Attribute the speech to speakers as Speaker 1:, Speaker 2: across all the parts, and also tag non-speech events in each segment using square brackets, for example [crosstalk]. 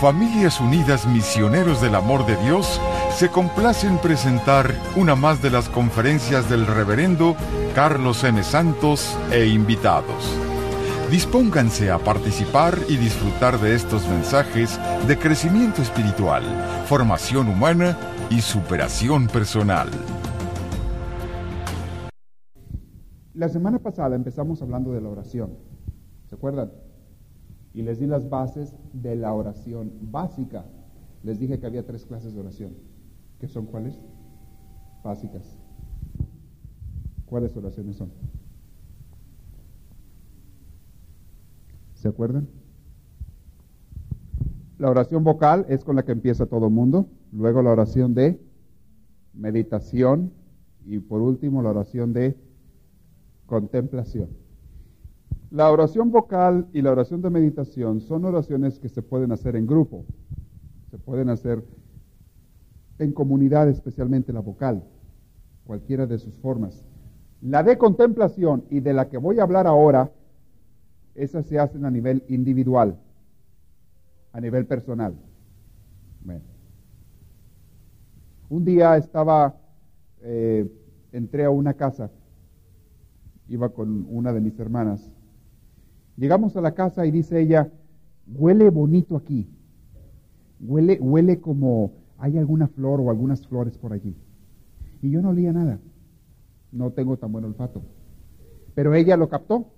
Speaker 1: Familias Unidas Misioneros del Amor de Dios se complace en presentar una más de las conferencias del reverendo Carlos M. Santos e invitados. Dispónganse a participar y disfrutar de estos mensajes de crecimiento espiritual, formación humana y superación personal.
Speaker 2: La semana pasada empezamos hablando de la oración. ¿Se acuerdan? Y les di las bases de la oración básica. Les dije que había tres clases de oración. ¿Qué son cuáles? Básicas. ¿Cuáles oraciones son? ¿Se acuerdan? La oración vocal es con la que empieza todo mundo. Luego la oración de meditación. Y por último la oración de contemplación. La oración vocal y la oración de meditación son oraciones que se pueden hacer en grupo, se pueden hacer en comunidad, especialmente la vocal, cualquiera de sus formas. La de contemplación y de la que voy a hablar ahora, esas se hacen a nivel individual, a nivel personal. Un día estaba, eh, entré a una casa, iba con una de mis hermanas, Llegamos a la casa y dice ella, huele bonito aquí. Huele, huele como hay alguna flor o algunas flores por allí. Y yo no olía nada. No tengo tan buen olfato. Pero ella lo captó.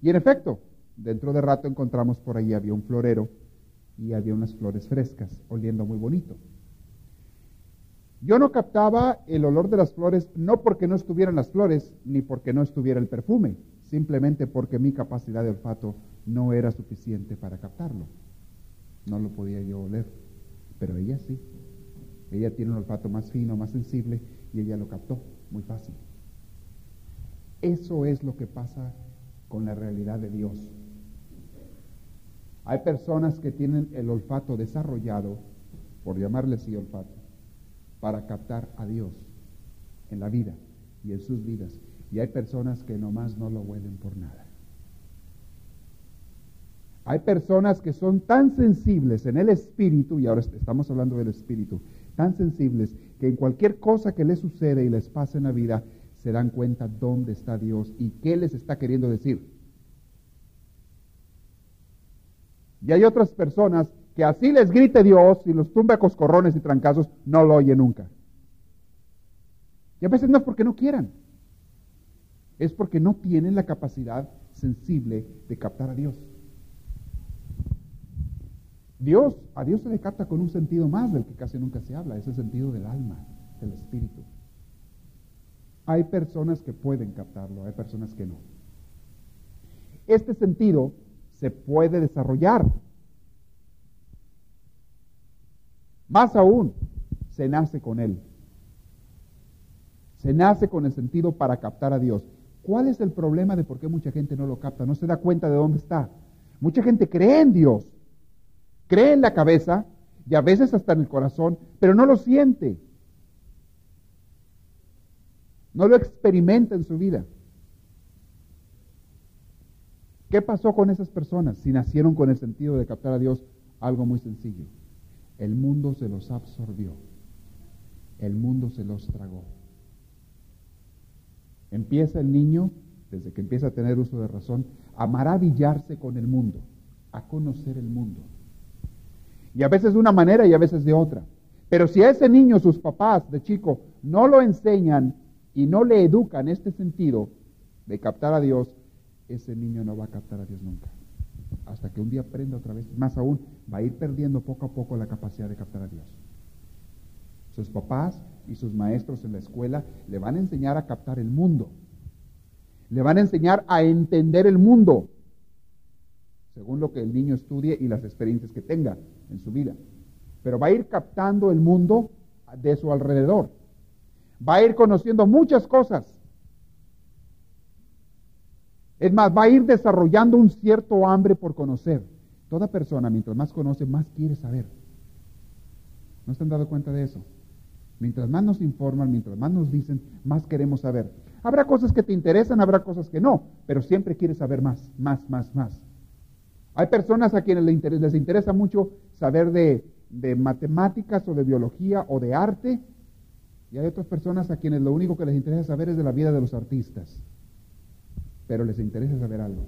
Speaker 2: Y en efecto, dentro de rato encontramos por allí, había un florero y había unas flores frescas, oliendo muy bonito. Yo no captaba el olor de las flores no porque no estuvieran las flores, ni porque no estuviera el perfume simplemente porque mi capacidad de olfato no era suficiente para captarlo. No lo podía yo oler, pero ella sí. Ella tiene un olfato más fino, más sensible y ella lo captó muy fácil. Eso es lo que pasa con la realidad de Dios. Hay personas que tienen el olfato desarrollado, por llamarle así olfato, para captar a Dios en la vida y en sus vidas. Y hay personas que nomás no lo huelen por nada. Hay personas que son tan sensibles en el espíritu, y ahora estamos hablando del espíritu, tan sensibles que en cualquier cosa que les sucede y les pase en la vida, se dan cuenta dónde está Dios y qué les está queriendo decir. Y hay otras personas que así les grite Dios y los tumbe a coscorrones y trancazos, no lo oye nunca. Y a veces no es porque no quieran es porque no tienen la capacidad sensible de captar a Dios. Dios, a Dios se le capta con un sentido más del que casi nunca se habla, es el sentido del alma, del espíritu. Hay personas que pueden captarlo, hay personas que no. Este sentido se puede desarrollar. Más aún, se nace con él. Se nace con el sentido para captar a Dios. ¿Cuál es el problema de por qué mucha gente no lo capta? No se da cuenta de dónde está. Mucha gente cree en Dios, cree en la cabeza y a veces hasta en el corazón, pero no lo siente. No lo experimenta en su vida. ¿Qué pasó con esas personas si nacieron con el sentido de captar a Dios? Algo muy sencillo. El mundo se los absorbió. El mundo se los tragó. Empieza el niño, desde que empieza a tener uso de razón, a maravillarse con el mundo, a conocer el mundo. Y a veces de una manera y a veces de otra. Pero si a ese niño sus papás de chico no lo enseñan y no le educan este sentido de captar a Dios, ese niño no va a captar a Dios nunca. Hasta que un día aprenda otra vez, más aún, va a ir perdiendo poco a poco la capacidad de captar a Dios. Sus papás y sus maestros en la escuela le van a enseñar a captar el mundo. Le van a enseñar a entender el mundo, según lo que el niño estudie y las experiencias que tenga en su vida. Pero va a ir captando el mundo de su alrededor. Va a ir conociendo muchas cosas. Es más, va a ir desarrollando un cierto hambre por conocer. Toda persona, mientras más conoce, más quiere saber. ¿No se han dado cuenta de eso? Mientras más nos informan, mientras más nos dicen, más queremos saber. Habrá cosas que te interesan, habrá cosas que no, pero siempre quieres saber más, más, más, más. Hay personas a quienes les interesa, mucho saber de matemáticas o de biología o de arte, y hay otras personas a quienes lo único que les interesa saber es de la vida de los artistas, pero les interesa saber algo.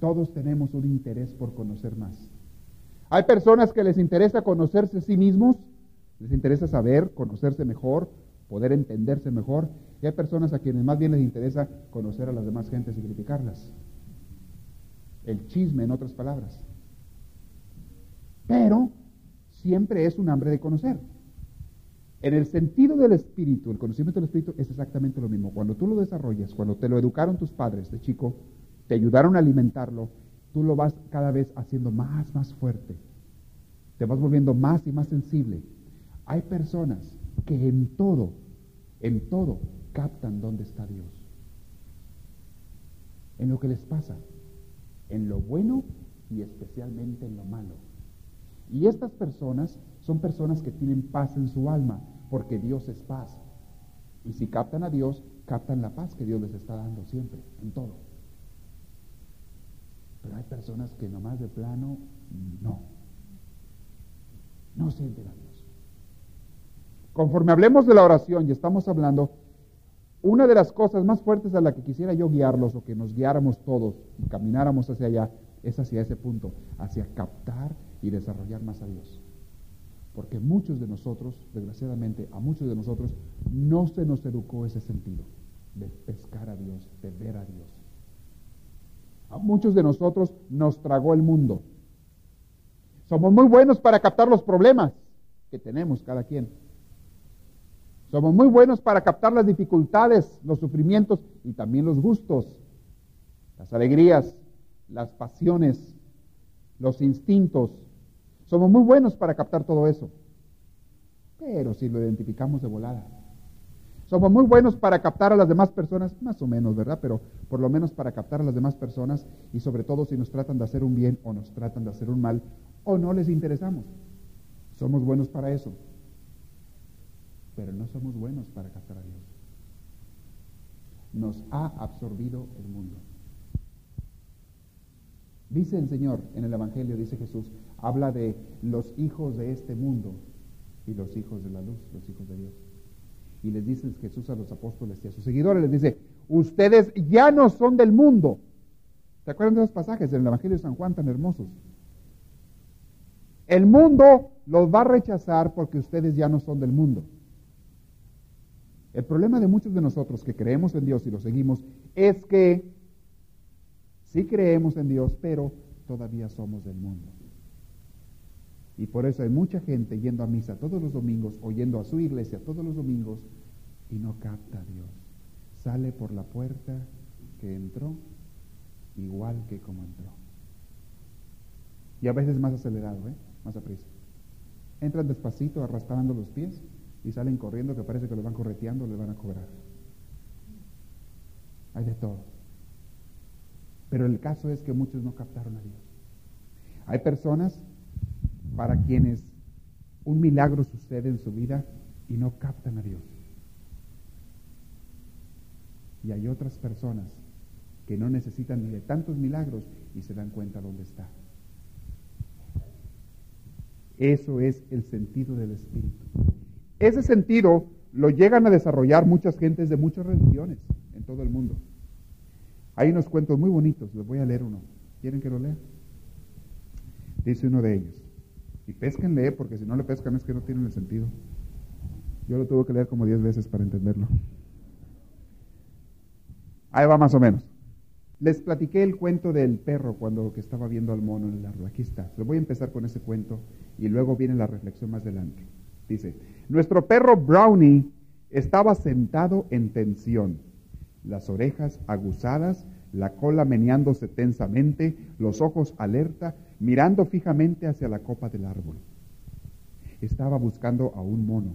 Speaker 2: Todos tenemos un interés por conocer más. Hay personas que les interesa conocerse a sí mismos, les interesa saber, conocerse mejor, poder entenderse mejor, y hay personas a quienes más bien les interesa conocer a las demás gentes y criticarlas. El chisme, en otras palabras. Pero siempre es un hambre de conocer. En el sentido del espíritu, el conocimiento del espíritu es exactamente lo mismo. Cuando tú lo desarrollas, cuando te lo educaron tus padres de chico, te ayudaron a alimentarlo, tú lo vas cada vez haciendo más, más fuerte. Te vas volviendo más y más sensible. Hay personas que en todo, en todo, captan dónde está Dios. En lo que les pasa, en lo bueno y especialmente en lo malo. Y estas personas son personas que tienen paz en su alma, porque Dios es paz. Y si captan a Dios, captan la paz que Dios les está dando siempre, en todo. Pero hay personas que nomás de plano, no. No sienten. Conforme hablemos de la oración y estamos hablando, una de las cosas más fuertes a la que quisiera yo guiarlos o que nos guiáramos todos y camináramos hacia allá es hacia ese punto, hacia captar y desarrollar más a Dios. Porque muchos de nosotros, desgraciadamente, a muchos de nosotros no se nos educó ese sentido de pescar a Dios, de ver a Dios. A muchos de nosotros nos tragó el mundo. Somos muy buenos para captar los problemas que tenemos cada quien. Somos muy buenos para captar las dificultades, los sufrimientos y también los gustos, las alegrías, las pasiones, los instintos. Somos muy buenos para captar todo eso. Pero si lo identificamos de volada, somos muy buenos para captar a las demás personas, más o menos, ¿verdad? Pero por lo menos para captar a las demás personas y sobre todo si nos tratan de hacer un bien o nos tratan de hacer un mal o no les interesamos. Somos buenos para eso. Pero no somos buenos para captar a Dios. Nos ha absorbido el mundo. Dice el Señor en el Evangelio, dice Jesús, habla de los hijos de este mundo y los hijos de la luz, los hijos de Dios y les dice Jesús a los apóstoles y a sus seguidores, les dice, ustedes ya no son del mundo. ¿Se acuerdan de esos pasajes del Evangelio de San Juan tan hermosos? El mundo los va a rechazar porque ustedes ya no son del mundo. El problema de muchos de nosotros que creemos en Dios y lo seguimos es que sí creemos en Dios, pero todavía somos del mundo. Y por eso hay mucha gente yendo a misa todos los domingos, oyendo a su iglesia todos los domingos y no capta a Dios. Sale por la puerta que entró igual que como entró. Y a veces más acelerado, ¿eh? más aprisa. Entran despacito arrastrando los pies y salen corriendo que parece que los van correteando, les van a cobrar. Hay de todo. Pero el caso es que muchos no captaron a Dios. Hay personas para quienes un milagro sucede en su vida y no captan a Dios. Y hay otras personas que no necesitan ni de tantos milagros y se dan cuenta dónde está. Eso es el sentido del Espíritu. Ese sentido lo llegan a desarrollar muchas gentes de muchas religiones en todo el mundo. Hay unos cuentos muy bonitos, les voy a leer uno. ¿Quieren que lo lea? Dice uno de ellos. Y pesquenle, porque si no le pescan es que no tienen el sentido. Yo lo tuve que leer como diez veces para entenderlo. Ahí va más o menos. Les platiqué el cuento del perro cuando que estaba viendo al mono en el árbol. Aquí está. Les voy a empezar con ese cuento y luego viene la reflexión más adelante. Dice, nuestro perro Brownie estaba sentado en tensión, las orejas aguzadas, la cola meneándose tensamente, los ojos alerta, mirando fijamente hacia la copa del árbol. Estaba buscando a un mono.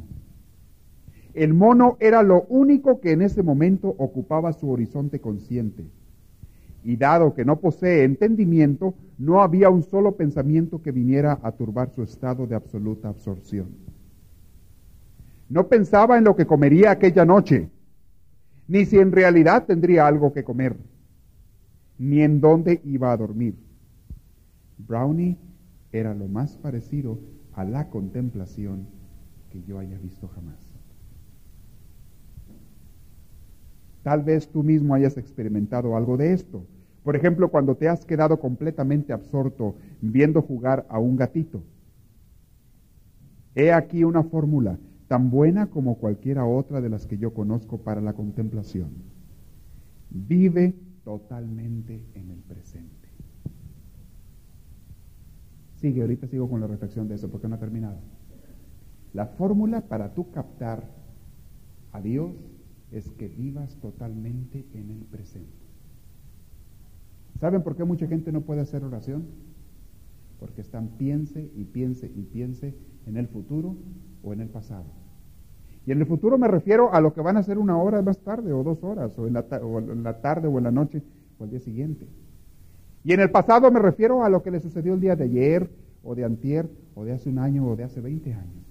Speaker 2: El mono era lo único que en ese momento ocupaba su horizonte consciente. Y dado que no posee entendimiento, no había un solo pensamiento que viniera a turbar su estado de absoluta absorción. No pensaba en lo que comería aquella noche, ni si en realidad tendría algo que comer ni en dónde iba a dormir. Brownie era lo más parecido a la contemplación que yo haya visto jamás. Tal vez tú mismo hayas experimentado algo de esto. Por ejemplo, cuando te has quedado completamente absorto viendo jugar a un gatito. He aquí una fórmula tan buena como cualquiera otra de las que yo conozco para la contemplación. Vive totalmente en el presente. Sigue, ahorita sigo con la reflexión de eso porque no ha terminado. La fórmula para tú captar a Dios es que vivas totalmente en el presente. ¿Saben por qué mucha gente no puede hacer oración? Porque están piense y piense y piense en el futuro o en el pasado. Y en el futuro me refiero a lo que van a hacer una hora más tarde o dos horas, o en la, o en la tarde o en la noche o el día siguiente. Y en el pasado me refiero a lo que le sucedió el día de ayer o de antier o de hace un año o de hace 20 años.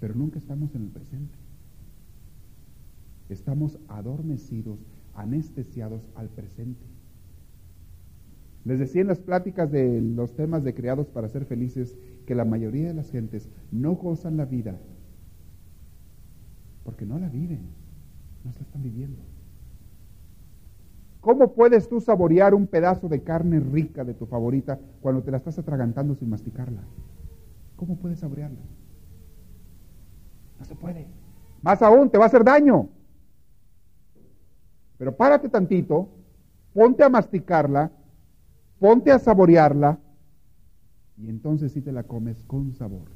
Speaker 2: Pero nunca estamos en el presente. Estamos adormecidos, anestesiados al presente. Les decía en las pláticas de los temas de creados para ser felices que la mayoría de las gentes no gozan la vida porque no la viven, no se están viviendo. ¿Cómo puedes tú saborear un pedazo de carne rica de tu favorita cuando te la estás atragantando sin masticarla? ¿Cómo puedes saborearla? No se puede. Más aún, te va a hacer daño. Pero párate tantito, ponte a masticarla, ponte a saborearla y entonces sí te la comes con sabor.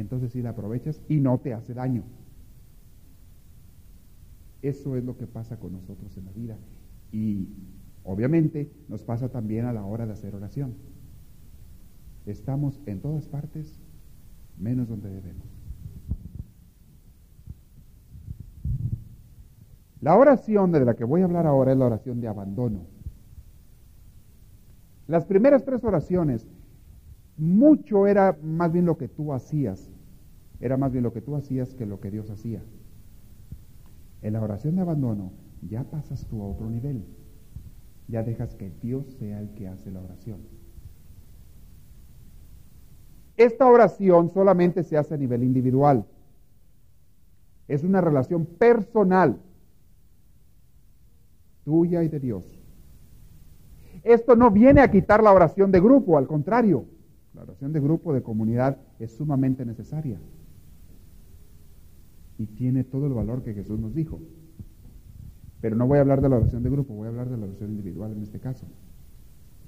Speaker 2: Entonces sí la aprovechas y no te hace daño. Eso es lo que pasa con nosotros en la vida. Y obviamente nos pasa también a la hora de hacer oración. Estamos en todas partes menos donde debemos. La oración de la que voy a hablar ahora es la oración de abandono. Las primeras tres oraciones, mucho era más bien lo que tú hacías, era más bien lo que tú hacías que lo que Dios hacía. En la oración de abandono ya pasas tú a otro nivel, ya dejas que Dios sea el que hace la oración. Esta oración solamente se hace a nivel individual. Es una relación personal tuya y de Dios. Esto no viene a quitar la oración de grupo, al contrario, la oración de grupo, de comunidad, es sumamente necesaria. Y tiene todo el valor que Jesús nos dijo. Pero no voy a hablar de la oración de grupo, voy a hablar de la oración individual en este caso.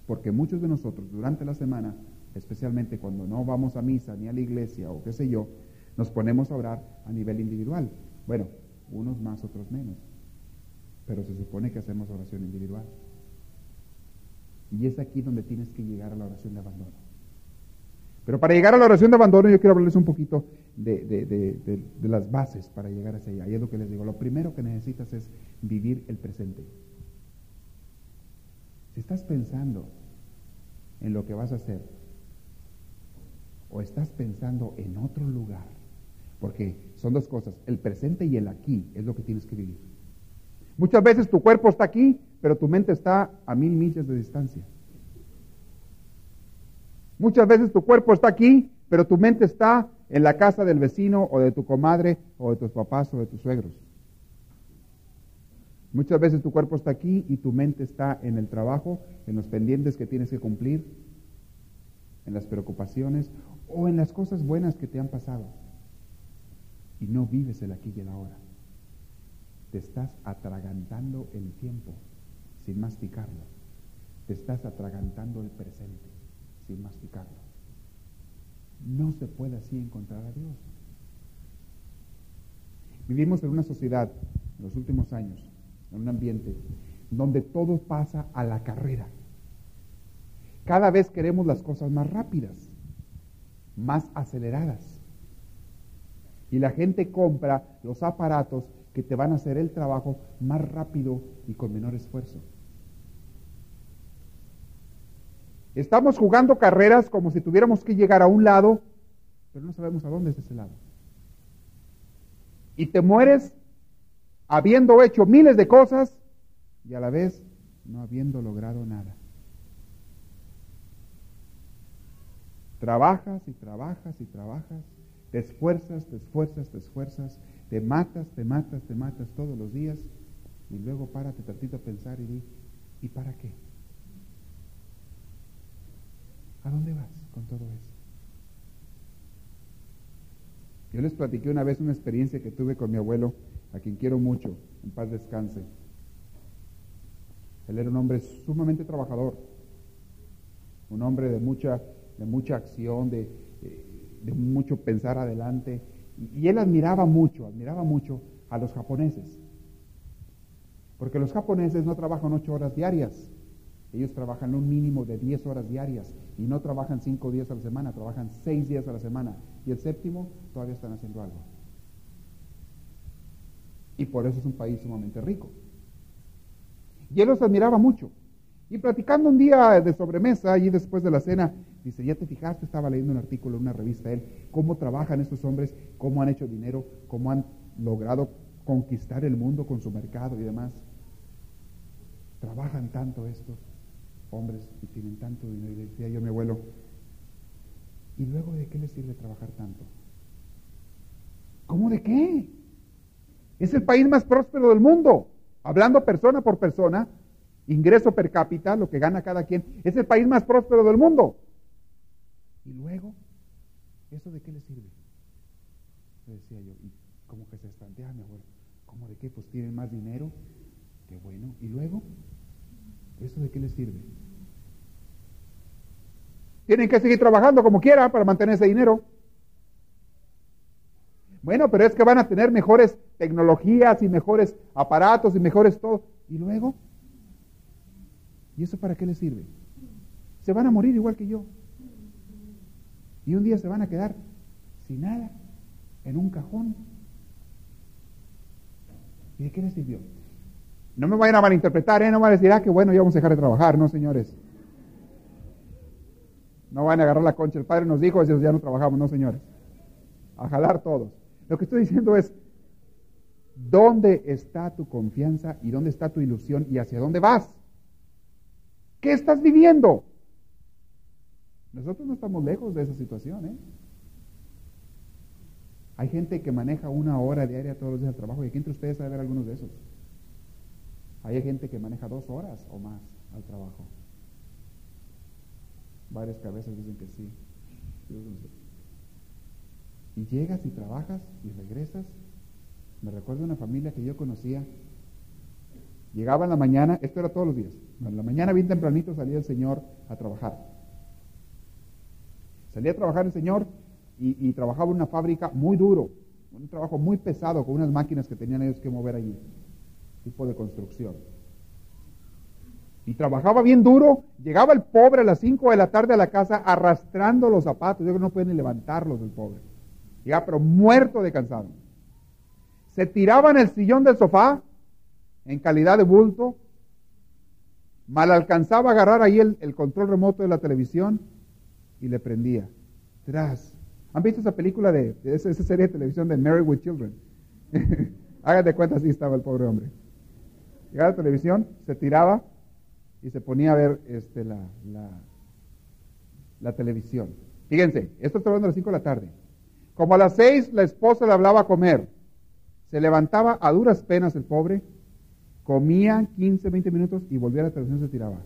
Speaker 2: Porque muchos de nosotros durante la semana, especialmente cuando no vamos a misa ni a la iglesia o qué sé yo, nos ponemos a orar a nivel individual. Bueno, unos más, otros menos pero se supone que hacemos oración individual. Y es aquí donde tienes que llegar a la oración de abandono. Pero para llegar a la oración de abandono yo quiero hablarles un poquito de, las bases para llegar hacia allá. Y es lo que les digo. Lo primero que necesitas es vivir el presente. Si estás pensando en lo que vas a hacer o estás pensando en otro lugar, porque son dos cosas, el presente y el aquí es lo que tienes que vivir. Muchas veces tu cuerpo está aquí, pero tu mente está a mil millas de distancia. Muchas veces tu cuerpo está aquí, pero tu mente está en la casa del vecino o de tu comadre o de tus papás o de tus suegros. Muchas veces tu cuerpo está aquí y tu mente está en el trabajo, en los pendientes que tienes que cumplir, en las preocupaciones o en las cosas buenas que te han pasado. Y no vives el aquí y el ahora te estás atragantando el tiempo sin masticarlo. Te estás atragantando el presente sin masticarlo. No se puede así encontrar a Dios. Vivimos en una sociedad en los últimos años, en un ambiente donde todo pasa a la carrera. Cada vez queremos las cosas más rápidas, más aceleradas. Y la gente compra los aparatos que te van a hacer el trabajo más rápido y con menor esfuerzo. Estamos jugando carreras como si tuviéramos que llegar a un lado, pero no sabemos a dónde es ese lado. Y te mueres habiendo hecho miles de cosas y a la vez no habiendo logrado nada. Trabajas y trabajas y trabajas, te esfuerzas, te esfuerzas, te esfuerzas, te matas, te matas, te matas todos los días y luego párate tantito a pensar y di, ¿y para qué? ¿A dónde vas con todo eso? Yo les platiqué una vez una experiencia que tuve con mi abuelo, a quien quiero mucho, en paz descanse. Él era un hombre sumamente trabajador, un hombre de mucha, de mucha acción, de, de mucho pensar adelante. Y él admiraba mucho, admiraba mucho a los japoneses. Porque los japoneses no trabajan ocho horas diarias. Ellos trabajan un mínimo de diez horas diarias y no trabajan cinco días a la semana, trabajan seis días a la semana. Y el séptimo todavía están haciendo algo. Y por eso es un país sumamente rico. Y él los admiraba mucho. Y platicando un día de sobremesa, allí después de la cena, dice, ya te fijaste, estaba leyendo un artículo en una revista, él, cómo trabajan estos hombres, cómo han hecho dinero, cómo han logrado conquistar el mundo con su mercado y demás. Trabajan tanto estos hombres y tienen tanto dinero. Y decía yo a mi abuelo, ¿y luego de qué les sirve trabajar tanto? ¿Cómo de qué? Es el país más próspero del mundo. Hablando persona por persona, ingreso per cápita, lo que gana cada quien, es el país más próspero del mundo. Y luego, ¿eso de qué le sirve? Le decía yo, y como que se estantea mi abuelo, ¿cómo de qué? Pues tienen más dinero, qué bueno. ¿Y luego? ¿Eso de qué les sirve? Tienen que seguir trabajando como quiera para mantener ese dinero. Bueno, pero es que van a tener mejores tecnologías y mejores aparatos y mejores todo. ¿Y luego? ¿Y eso para qué les sirve? Se van a morir igual que yo. Y un día se van a quedar sin nada, en un cajón. ¿Y de qué les sirvió? No me vayan a malinterpretar, ¿eh? No van a decir, ah, que bueno, ya vamos a dejar de trabajar, no, señores. No van a agarrar la concha. El Padre nos dijo, ya no trabajamos, no, señores. A jalar todos. Lo que estoy diciendo es, ¿dónde está tu confianza y dónde está tu ilusión y hacia dónde vas? ¿Qué estás viviendo? Nosotros no estamos lejos de esa situación, ¿eh? Hay gente que maneja una hora diaria todos los días al trabajo y aquí entre ustedes sabe ver algunos de esos. Hay gente que maneja dos horas o más al trabajo. Varias cabezas dicen que sí. Y llegas y trabajas y regresas. Me recuerdo una familia que yo conocía. Llegaba en la mañana, esto era todos los días. En la mañana bien tempranito salía el Señor a trabajar. Salía a trabajar el Señor y, y trabajaba en una fábrica muy duro, un trabajo muy pesado con unas máquinas que tenían ellos que mover allí tipo de construcción. Y trabajaba bien duro, llegaba el pobre a las 5 de la tarde a la casa arrastrando los zapatos, yo creo que no puede ni levantarlos el pobre. Llegaba pero muerto de cansado. Se tiraba en el sillón del sofá, en calidad de bulto, mal alcanzaba a agarrar ahí el, el control remoto de la televisión y le prendía. Tras. ¿Han visto esa película de, esa, serie de televisión de Mary with Children? [laughs] Háganse cuenta, así estaba el pobre hombre. Llegaba a la televisión, se tiraba y se ponía a ver este, la, la, televisión. Fíjense, esto está hablando a las 5 de la tarde. Como a las 6 la esposa le hablaba a comer. Se levantaba a duras penas el pobre, comía 15, 20 minutos y volvía a la televisión y se tiraba.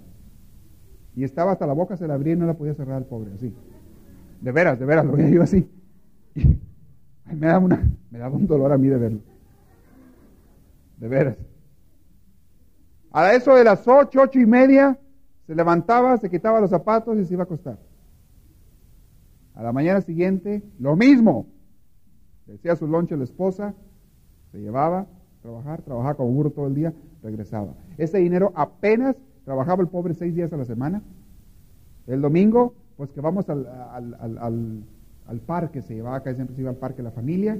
Speaker 2: Y estaba hasta la boca, se la abría y no la podía cerrar el pobre, así. De veras, de veras, lo veía yo así. Me, me daba un dolor a mí de verlo. De veras. A eso de las ocho, ocho y media, se levantaba, se quitaba los zapatos y se iba a acostar. A la mañana siguiente, lo mismo. Decía su lonche a la esposa, se llevaba trabajar, trabajaba como burro todo el día, regresaba. Ese dinero apenas trabajaba el pobre seis días a la semana. El domingo, pues que vamos al, al, al, al parque, se llevaba acá, siempre se iba al parque la familia.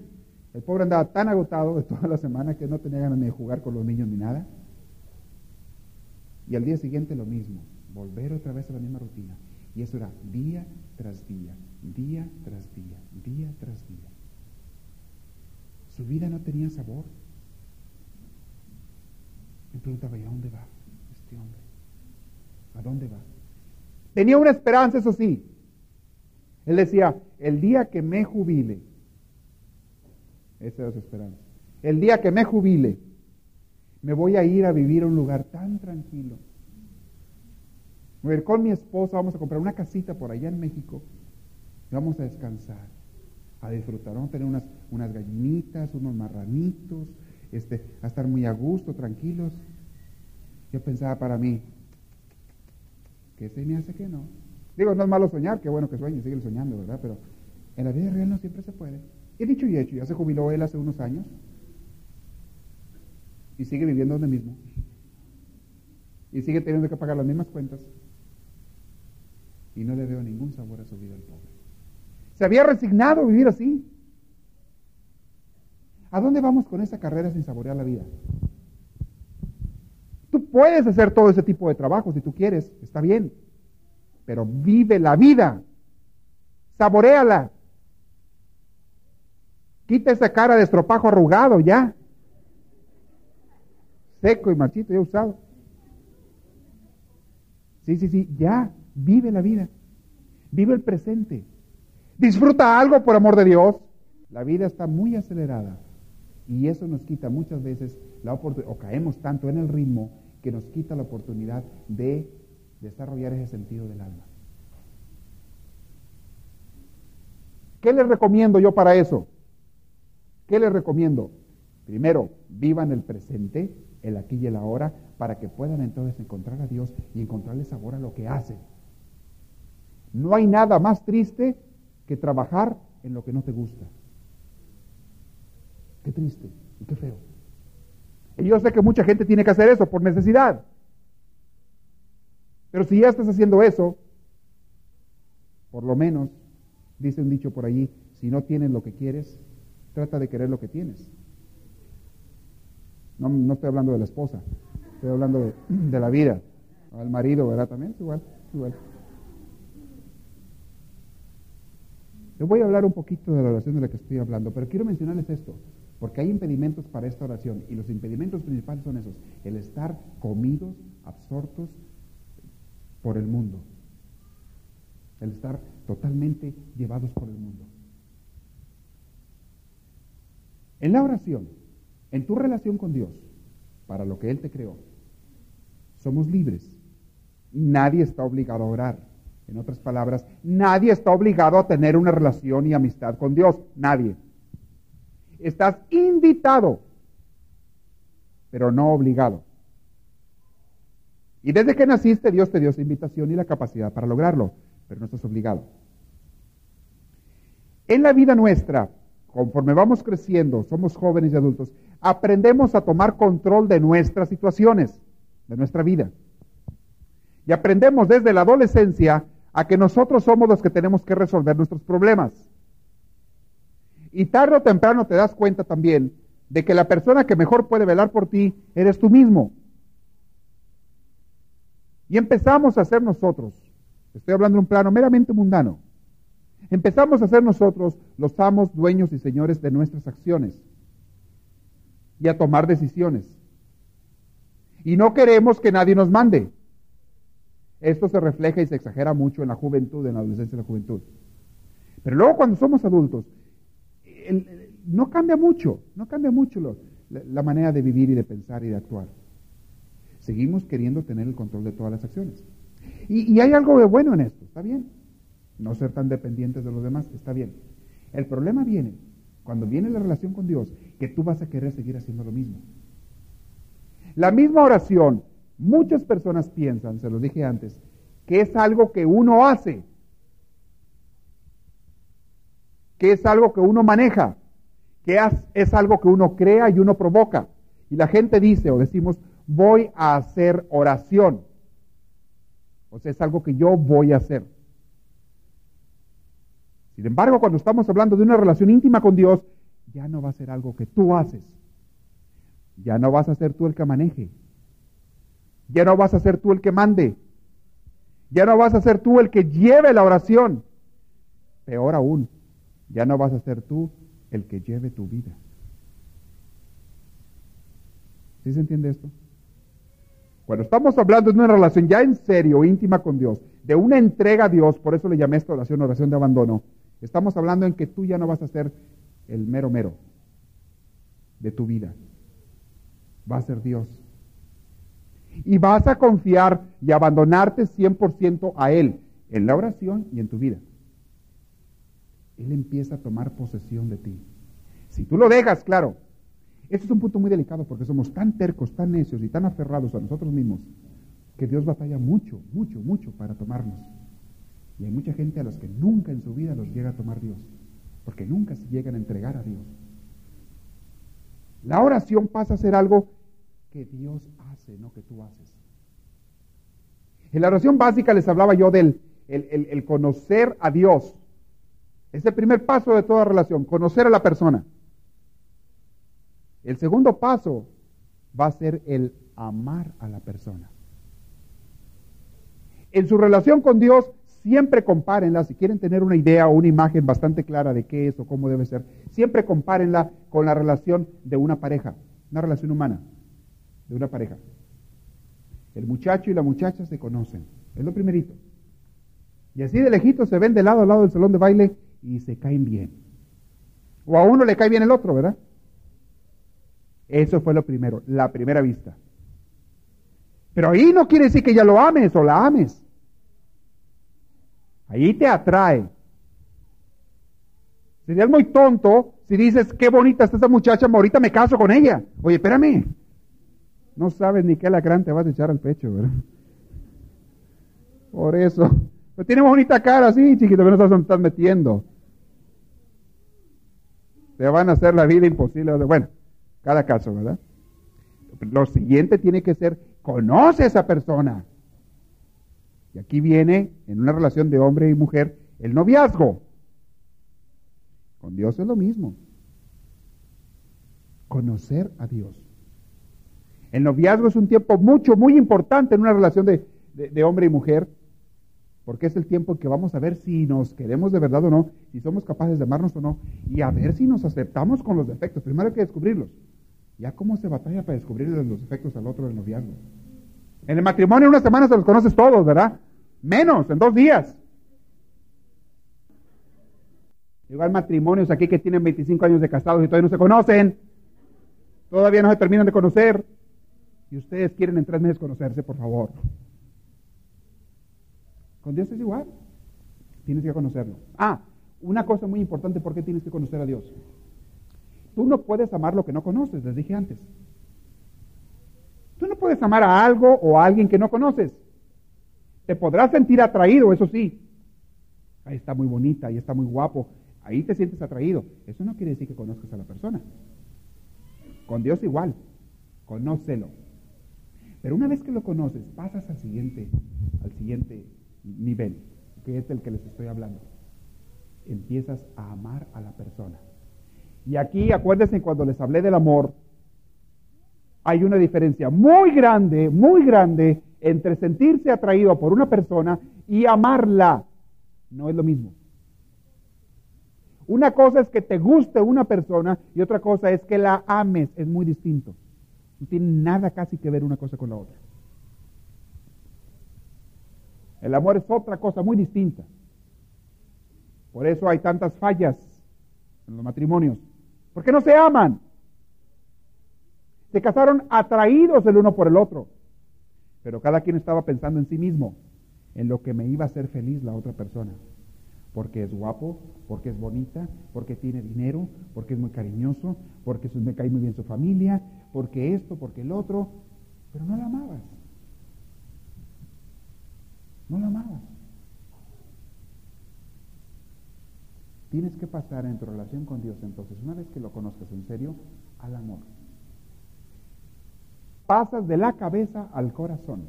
Speaker 2: El pobre andaba tan agotado de toda la semana que no tenía ganas de jugar con los niños ni nada. Y al día siguiente lo mismo, volver otra vez a la misma rutina. Y eso era día tras día, día tras día, día tras día. Su vida no tenía sabor. Me preguntaba, ¿y a dónde va este hombre? ¿A dónde va? Tenía una esperanza, eso sí. Él decía, el día que me jubile, esa era su esperanza, el día que me jubile, me voy a ir a vivir a un lugar tan tranquilo. Voy a ir con mi esposa, vamos a comprar una casita por allá en México y vamos a descansar, a disfrutar. Vamos a tener unas, unas gallinitas, unos marranitos, este, a estar muy a gusto, tranquilos. Yo pensaba para mí, que se me hace que no. Digo, no es malo soñar, qué bueno que sueñe, sigue soñando, ¿verdad? Pero en la vida real no siempre se puede. He dicho y hecho, ya se jubiló él hace unos años y sigue viviendo donde mismo. Y sigue teniendo que pagar las mismas cuentas. Y no le veo ningún sabor a su vida al pobre. Se había resignado a vivir así. ¿A dónde vamos con esa carrera sin saborear la vida? Tú puedes hacer todo ese tipo de trabajo si tú quieres, está bien, pero vive la vida, saboreala. Quita esa cara de estropajo arrugado ya, seco y marchito, ya usado. Sí, sí, sí, ya, vive la vida, vive el presente. Disfruta algo por amor de Dios. La vida está muy acelerada y eso nos quita muchas veces la oportunidad, o caemos tanto en el ritmo que nos quita la oportunidad de desarrollar ese sentido del alma. ¿Qué les recomiendo yo para eso? ¿Qué les recomiendo? Primero, vivan el presente, el aquí y el ahora, para que puedan entonces encontrar a Dios y encontrarle sabor a lo que hacen. No hay nada más triste que trabajar en lo que no te gusta. Qué triste y qué feo. Y yo sé que mucha gente tiene que hacer eso por necesidad. Pero si ya estás haciendo eso, por lo menos, dice un dicho por allí, si no tienes lo que quieres, trata de querer lo que tienes. No, no estoy hablando de la esposa, estoy hablando de, [clears throat] de la vida. Al marido, ¿verdad? También es igual, igual. Les voy a hablar un poquito de la oración de la que estoy hablando, pero quiero mencionarles esto, porque hay impedimentos para esta oración, y los impedimentos principales son esos, el estar comidos, absortos por el mundo, el estar totalmente llevados por el mundo. En la oración, en tu relación con Dios, para lo que Él te creó, somos libres. Nadie está obligado a orar. En otras palabras, nadie está obligado a tener una relación y amistad con Dios. Nadie. Estás invitado, pero no obligado. Y desde que naciste, Dios te dio esa invitación y la capacidad para lograrlo, pero no estás obligado. En la vida nuestra, conforme vamos creciendo, somos jóvenes y adultos, aprendemos a tomar control de nuestras situaciones, de nuestra vida. Y aprendemos desde la adolescencia a que nosotros somos los que tenemos que resolver nuestros problemas. Y tarde o temprano te das cuenta también de que la persona que mejor puede velar por ti eres tú mismo. Y empezamos a ser nosotros, estoy hablando de un plano meramente mundano, empezamos a ser nosotros los amos, dueños y señores de nuestras acciones y a tomar decisiones. Y no queremos que nadie nos mande. Esto se refleja y se exagera mucho en la juventud, en la adolescencia y la juventud. Pero luego cuando somos adultos, no cambia mucho, no cambia mucho la, manera de vivir y de pensar y de actuar. Seguimos queriendo tener el control de todas las acciones. Y, y hay algo de bueno en esto, está bien. No ser tan dependientes de los demás, está bien. El problema viene cuando viene la relación con Dios, que tú vas a querer seguir haciendo lo mismo. La misma oración Muchas personas piensan, se lo dije antes, que es algo que uno hace, que es algo que uno maneja, que es algo que uno crea y uno provoca. Y la gente dice o decimos, voy a hacer oración. O sea, es algo que yo voy a hacer. Sin embargo, cuando estamos hablando de una relación íntima con Dios, ya no va a ser algo que tú haces. Ya no vas a ser tú el que maneje. Ya no vas a ser tú el que mande. Ya no vas a ser tú el que lleve la oración. Peor aún, ya no vas a ser tú el que lleve tu vida. ¿Sí se entiende esto? Cuando estamos hablando de una relación ya en serio, íntima con Dios, de una entrega a Dios, por eso le llamé esta oración oración de abandono, estamos hablando en que tú ya no vas a ser el mero mero de tu vida. Va a ser Dios. Y vas a confiar y abandonarte 100% a Él en la oración y en tu vida. Él empieza a tomar posesión de ti. Si tú lo dejas, claro. Este es un punto muy delicado porque somos tan tercos, tan necios y tan aferrados a nosotros mismos que Dios batalla mucho, mucho, mucho para tomarnos. Y hay mucha gente a los que nunca en su vida los llega a tomar Dios, porque nunca se llegan a entregar a Dios. La oración pasa a ser algo que Dios hace, no que tú haces. En la oración básica les hablaba yo del el, conocer a Dios. Es el primer paso de toda relación, conocer a la persona. El segundo paso va a ser el amar a la persona. En su relación con Dios, siempre compárenla, si quieren tener una idea o una imagen bastante clara de qué es o cómo debe ser, siempre compárenla con la relación de una pareja, una relación humana, de una pareja. El muchacho y la muchacha se conocen, es lo primerito. Y así de lejito se ven de lado a lado del salón de baile y se caen bien. O a uno le cae bien el otro, ¿verdad? Eso fue lo primero, la primera vista. Pero ahí no quiere decir que ya lo ames o la ames. Ahí te atrae. Serías muy tonto si dices, qué bonita está esa muchacha, ahorita me caso con ella. Oye, espérame. No sabes ni qué lacrán te vas a echar al pecho, ¿verdad? Por eso. Pero tiene bonita cara, sí, chiquito, pero no estás metiendo. Te van a hacer la vida imposible. Bueno, cada caso, ¿verdad? Lo siguiente tiene que ser, conoce a esa persona. Y aquí viene, en una relación de hombre y mujer, el noviazgo. Con Dios es lo mismo. Conocer a Dios. El noviazgo es un tiempo mucho, muy importante en una relación de, de hombre y mujer porque es el tiempo en que vamos a ver si nos queremos de verdad o no, si somos capaces de amarnos o no, y a ver si nos aceptamos con los defectos. Primero hay que descubrirlos. Ya cómo se batalla para descubrir los defectos al otro del noviazgo. En el matrimonio en una semana se los conoces todos, ¿verdad? Menos, en dos días. Igual matrimonios aquí que tienen 25 años de casados y todavía no se conocen. Todavía no se terminan de conocer. Y ustedes quieren en tres meses conocerse, por favor. Con Dios es igual. Tienes que conocerlo. Ah, una cosa muy importante, ¿por qué tienes que conocer a Dios? Tú no puedes amar lo que no conoces, les dije antes. Tú no puedes amar a algo o a alguien que no conoces. Te podrás sentir atraído, eso sí. Ahí está muy bonita, ahí está muy guapo. Ahí te sientes atraído. Eso no quiere decir que conozcas a la persona. Con Dios igual. Conócelo. Pero una vez que lo conoces, pasas al siguiente, al siguiente nivel, que es el que les estoy hablando. Empiezas a amar a la persona. Y aquí, acuérdense, cuando les hablé del amor, hay una diferencia muy grande, muy grande entre sentirse atraído por una persona y amarla. No es lo mismo. Una cosa es que te guste una persona y otra cosa es que la ames. Es muy distinto. No tiene nada casi que ver una cosa con la otra. El amor es otra cosa muy distinta. Por eso hay tantas fallas en los matrimonios. Porque no se aman. Se casaron atraídos el uno por el otro. Pero cada quien estaba pensando en sí mismo, en lo que me iba a hacer feliz la otra persona. Porque es guapo, porque es bonita, porque tiene dinero, porque es muy cariñoso, porque me cae muy bien su familia, porque esto, porque el otro. Pero no la amabas. No la amabas. Tienes que pasar en tu relación con Dios entonces, una vez que lo conozcas en serio, al amor. Pasas de la cabeza al corazón.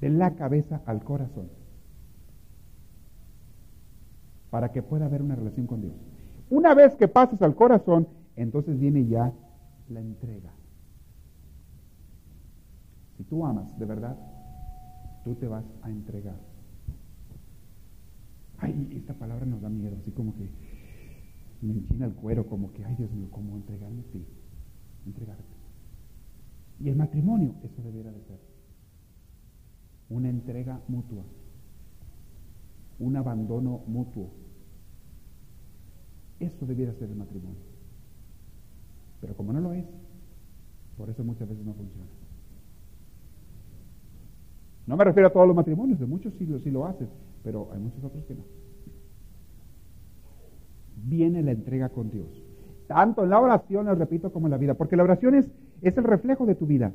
Speaker 2: De la cabeza al corazón. Para que pueda haber una relación con Dios. Una vez que pasas al corazón, entonces viene ya la entrega. Si tú amas de verdad, tú te vas a entregar. Ay, esta palabra nos da miedo, así como que me enchina el cuero, como que, ay Dios mío, ¿cómo entregarme? Sí, entregarte. Y el matrimonio, eso debiera de ser. Una entrega mutua. Un abandono mutuo. Eso debiera ser el matrimonio. Pero como no lo es, por eso muchas veces no funciona. No me refiero a todos los matrimonios, de muchos sí, sí lo hacen, pero hay muchos otros que no. Viene la entrega con Dios. Tanto en la oración, les repito, como en la vida. Porque la oración es, es el reflejo de tu vida.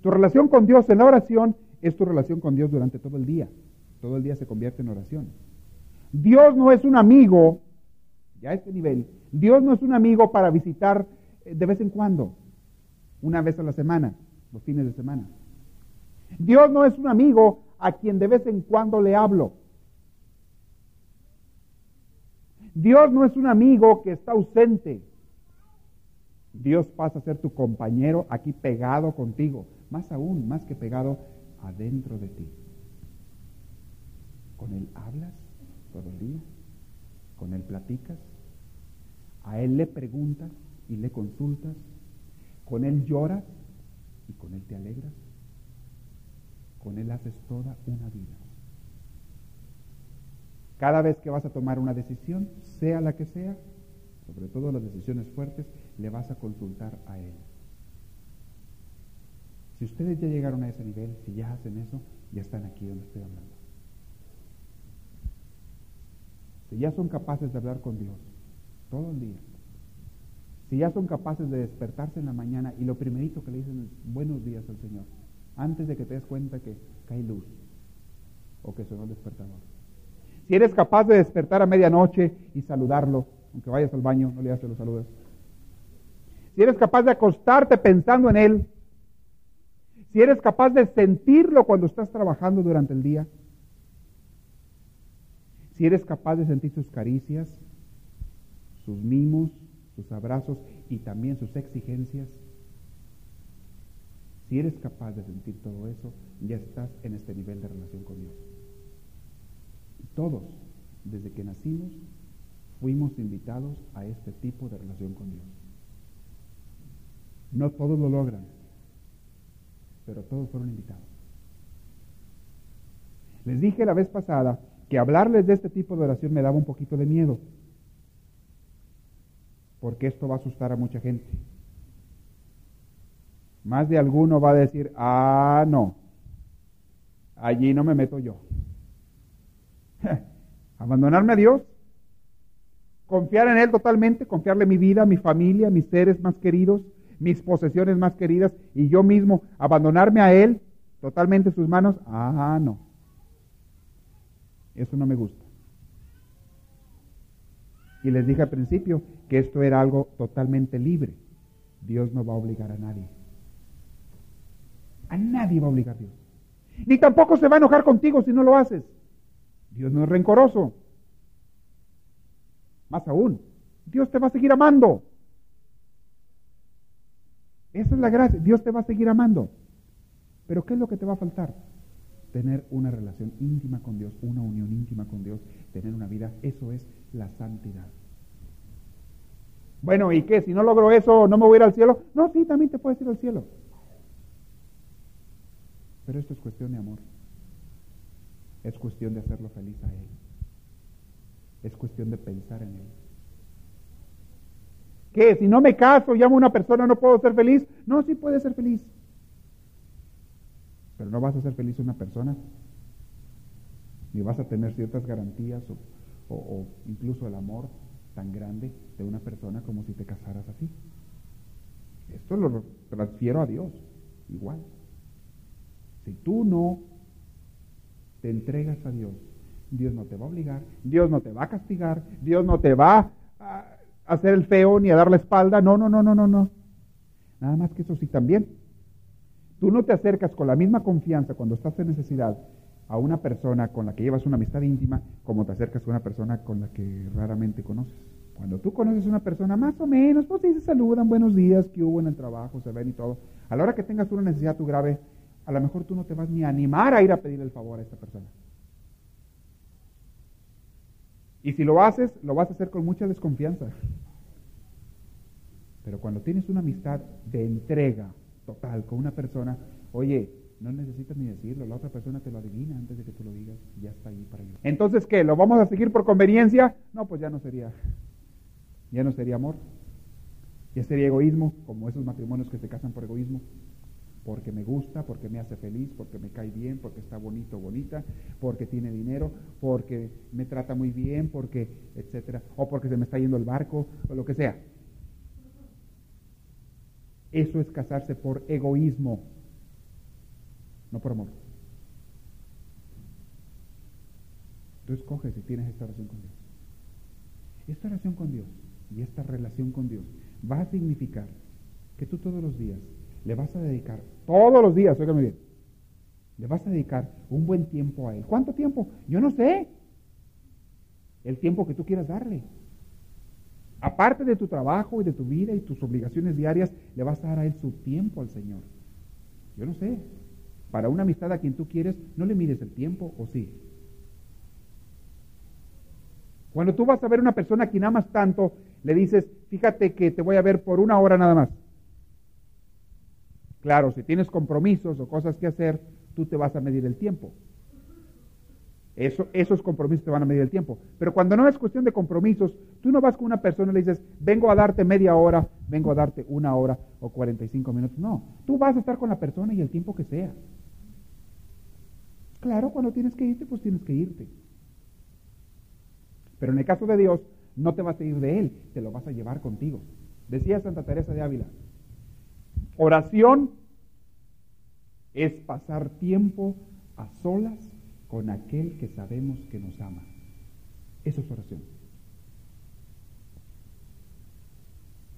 Speaker 2: Tu relación con Dios en la oración es tu relación con Dios durante todo el día. Todo el día se convierte en oración. Dios no es un amigo, ya a este nivel, Dios no es un amigo para visitar eh, de vez en cuando, una vez a la semana, los fines de semana. Dios no es un amigo a quien de vez en cuando le hablo. Dios no es un amigo que está ausente. Dios pasa a ser tu compañero aquí pegado contigo, más aún, más que pegado adentro de ti. Con Él hablas todo el día, con Él platicas, a Él le preguntas y le consultas, con Él lloras y con Él te alegras, con Él haces toda una vida. Cada vez que vas a tomar una decisión, sea la que sea, sobre todo las decisiones fuertes, le vas a consultar a Él. Si ustedes ya llegaron a ese nivel, si ya hacen eso, ya están aquí donde estoy hablando. Si ya son capaces de hablar con Dios todo el día, si ya son capaces de despertarse en la mañana y lo primerito que le dicen es buenos días al Señor, antes de que te des cuenta que cae luz o que sonó el despertador. Si eres capaz de despertar a medianoche y saludarlo, aunque vayas al baño, no le haces los saludos. Si eres capaz de acostarte pensando en Él, si eres capaz de sentirlo cuando estás trabajando durante el día, si eres capaz de sentir sus caricias, sus mimos, sus abrazos y también sus exigencias, si eres capaz de sentir todo eso, ya estás en este nivel de relación con Dios. Todos, desde que nacimos, fuimos invitados a este tipo de relación con Dios. No todos lo logran, pero todos fueron invitados. Les dije la vez pasada que hablarles de este tipo de oración me daba un poquito de miedo, porque esto va a asustar a mucha gente. Más de alguno va a decir, ah, no, allí no me meto yo. [laughs] Abandonarme a Dios, confiar en Él totalmente, confiarle mi vida, mi familia, mis seres más queridos, mis posesiones más queridas y yo mismo abandonarme a Él totalmente en sus manos, ah, no. Eso no me gusta. Y les dije al principio que esto era algo totalmente libre. Dios no va a obligar a nadie. A nadie va a obligar a Dios. Ni tampoco se va a enojar contigo si no lo haces. Dios no es rencoroso. Más aún, Dios te va a seguir amando. Esa es la gracia. Dios te va a seguir amando. Pero ¿qué es lo que te va a faltar? Tener una relación íntima con Dios, una unión íntima con Dios, tener una vida. Eso es la santidad. Bueno, ¿y qué? Si no logro eso, ¿no me voy a ir al cielo? No, sí, también te puedes ir al cielo. Pero esto es cuestión de amor. Es cuestión de hacerlo feliz a Él. Es cuestión de pensar en Él. ¿Qué? Si no me caso, llamo a una persona, ¿no puedo ser feliz? No, sí puedes ser feliz. Pero no vas a ser feliz una persona. Ni vas a tener ciertas garantías o, incluso el amor tan grande de una persona como si te casaras así. Esto lo transfiero a Dios, igual. Si tú no te entregas a Dios, Dios no te va a obligar, Dios no te va a castigar, Dios no te va hacer el feo ni a dar la espalda. No, no, no, no, no, no. Nada más que eso sí también. Tú no te acercas con la misma confianza cuando estás en necesidad a una persona con la que llevas una amistad íntima como te acercas a una persona con la que raramente conoces. Cuando tú conoces a una persona más o menos, pues sí se saludan, buenos días, que hubo en el trabajo, se ven y todo. A la hora que tengas una necesidad tú grave, a lo mejor tú no te vas ni a animar a ir a pedir el favor a esta persona. Y si lo haces, lo vas a hacer con mucha desconfianza. Pero cuando tienes una amistad de entrega total con una persona, oye, no necesitas ni decirlo, la otra persona te lo adivina antes de que tú lo digas, ya está ahí para ayudar. Entonces, ¿qué? ¿Lo vamos a seguir por conveniencia? No, pues ya no sería, ya no sería amor, ya sería egoísmo, como esos matrimonios que se casan por egoísmo, porque me gusta, porque me hace feliz, porque me cae bien, porque está bonito, bonita, porque tiene dinero, porque me trata muy bien, porque, etcétera, o porque se me está yendo el barco, o lo que sea. Eso es casarse por egoísmo no por amor. Tú escoges si tienes esta relación con Dios. Esta relación con Dios y esta relación con Dios va a significar que tú todos los días le vas a dedicar, todos los días, óigame bien, le vas a dedicar un buen tiempo a Él. ¿Cuánto tiempo? Yo no sé. El tiempo que tú quieras darle. Aparte de tu trabajo y de tu vida y tus obligaciones diarias, le vas a dar a Él su tiempo al Señor. Yo no sé. Para una amistad a quien tú quieres, no le mires el tiempo, ¿o sí? Cuando tú vas a ver a una persona a quien amas tanto, le dices, fíjate que te voy a ver por una hora nada más. Claro, si tienes compromisos o cosas que hacer, tú te vas a medir el tiempo. Eso, esos compromisos te van a medir el tiempo. Pero cuando no es cuestión de compromisos, tú no vas con una persona y le dices, vengo a darte media hora, vengo a darte una hora o 45 minutos. No, tú vas a estar con la persona y el tiempo que sea. Claro, cuando tienes que irte, pues tienes que irte. Pero en el caso de Dios, no te vas a ir de Él, te lo vas a llevar contigo. Decía Santa Teresa de Ávila, oración es pasar tiempo a solas con aquel que sabemos que nos ama. Eso es oración.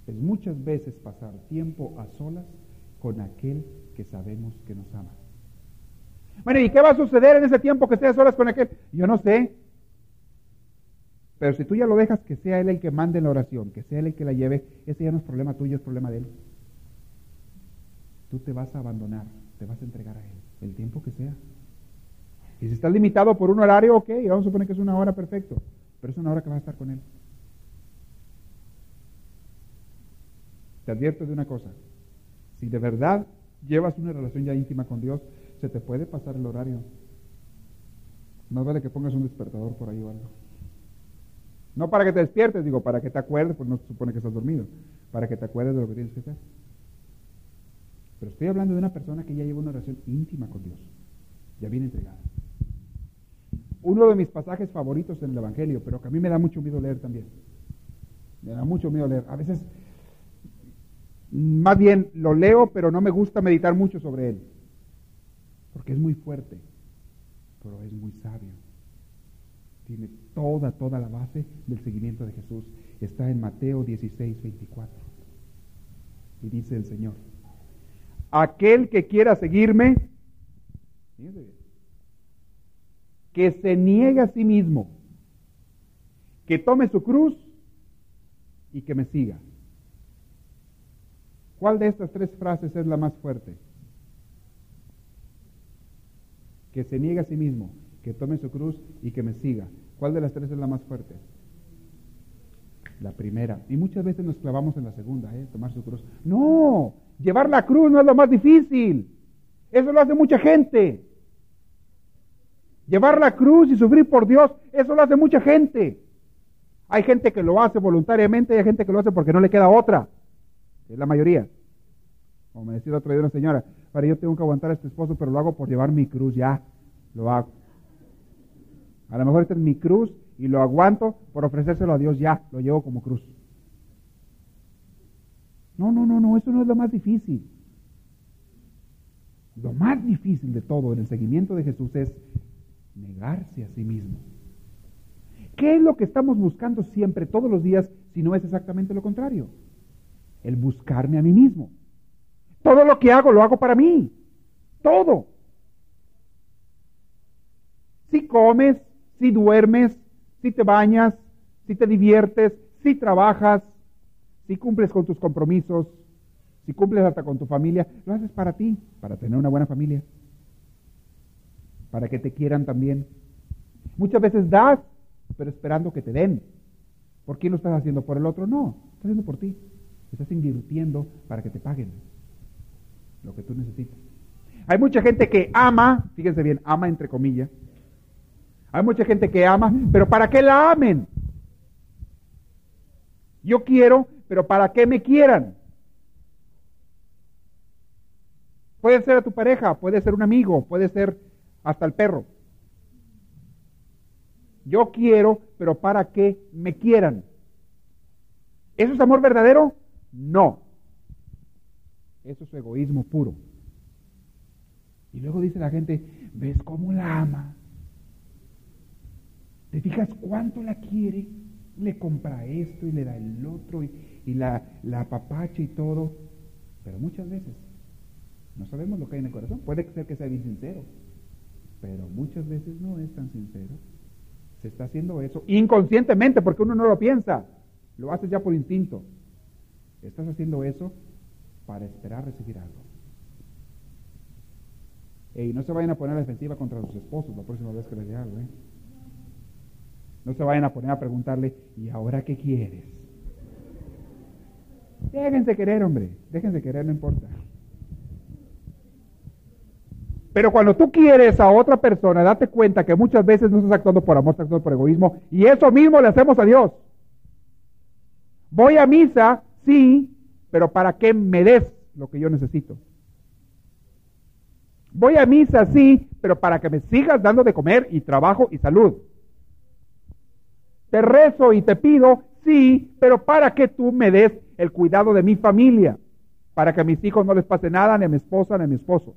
Speaker 2: Es muchas veces pasar tiempo a solas con aquel que sabemos que nos ama. Bueno, ¿y qué va a suceder en ese tiempo que estés solas con aquel? Yo no sé. Pero si tú ya lo dejas que sea él el que mande la oración, que sea él el que la lleve, ese ya no es problema tuyo, es problema de él. Tú te vas a abandonar, te vas a entregar a él, el tiempo que sea. Y si estás limitado por un horario, ok, vamos a suponer que es una hora perfecto, pero es una hora que vas a estar con él. Te advierto de una cosa, si de verdad llevas una relación ya íntima con Dios, se te puede pasar el horario. No vale que pongas un despertador por ahí o algo. No para que te despiertes, digo, para que te acuerdes, pues no se supone que estás dormido, para que te acuerdes de lo que tienes que hacer. Pero estoy hablando de una persona que ya lleva una relación íntima con Dios, ya viene entregada. Uno de mis pasajes favoritos en el Evangelio, pero que a mí me da mucho miedo leer también. Me da mucho miedo leer. A veces, más bien, lo leo, pero no me gusta meditar mucho sobre él porque es muy fuerte, pero es muy sabio. Tiene toda, toda la base del seguimiento de Jesús. Está en Mateo 16, 24. Y dice el Señor, aquel que quiera seguirme, que se niegue a sí mismo, que tome su cruz y que me siga. ¿Cuál de estas tres frases es la más fuerte? que se niegue a sí mismo, que tome su cruz y que me siga. ¿Cuál de las tres es la más fuerte? La primera. Y muchas veces nos clavamos en la segunda, ¿eh? tomar su cruz. No, llevar la cruz no es lo más difícil. Eso lo hace mucha gente. Llevar la cruz y sufrir por Dios, eso lo hace mucha gente. Hay gente que lo hace voluntariamente y hay gente que lo hace porque no le queda otra. Es la mayoría. Como me decía otro día una señora, para yo tengo que aguantar a este esposo, pero lo hago por llevar mi cruz, ya, lo hago. A lo mejor esta es mi cruz y lo aguanto por ofrecérselo a Dios, ya, lo llevo como cruz. No, no, no, no, eso no es lo más difícil. Lo más difícil de todo en el seguimiento de Jesús es negarse a sí mismo. ¿Qué es lo que estamos buscando siempre, todos los días, si no es exactamente lo contrario? El buscarme a mí mismo. Todo lo que hago lo hago para mí. Todo. Si comes, si duermes, si te bañas, si te diviertes, si trabajas, si cumples con tus compromisos, si cumples hasta con tu familia, lo haces para ti, para tener una buena familia, para que te quieran también. Muchas veces das, pero esperando que te den. ¿Por quién lo estás haciendo? ¿Por el otro? No, estás haciendo por ti. Estás invirtiendo para que te paguen lo que tú necesitas. Hay mucha gente que ama, fíjense bien, ama entre comillas. Hay mucha gente que ama, pero ¿para qué la amen? Yo quiero, pero ¿para qué me quieran? Puede ser a tu pareja, puede ser un amigo, puede ser hasta el perro. Yo quiero, pero para que me quieran. ¿Eso es amor verdadero? No. Eso es egoísmo puro. Y luego dice la gente, ¿ves cómo la ama? ¿Te fijas cuánto la quiere? Le compra esto y le da el otro la, la apapacha y todo. Pero muchas veces no sabemos lo que hay en el corazón. Puede ser que sea bien sincero, pero muchas veces no es tan sincero. Se está haciendo eso inconscientemente porque uno no lo piensa. Lo haces ya por instinto. Estás haciendo eso para esperar recibir algo. Y no se vayan a poner a la defensiva contra sus esposos la próxima vez que les dé algo. ¿eh? No se vayan a poner a preguntarle, ¿y ahora qué quieres? Déjense querer, hombre. Déjense querer, no importa. Pero cuando tú quieres a otra persona, date cuenta que muchas veces no estás actuando por amor, estás actuando por egoísmo. Y eso mismo le hacemos a Dios. Voy a misa, sí, pero para que me des lo que yo necesito. Voy a misa, sí, pero para que me sigas dando de comer y trabajo y salud. Te rezo y te pido, sí, pero para que tú me des el cuidado de mi familia, para que a mis hijos no les pase nada, ni a mi esposa, ni a mi esposo.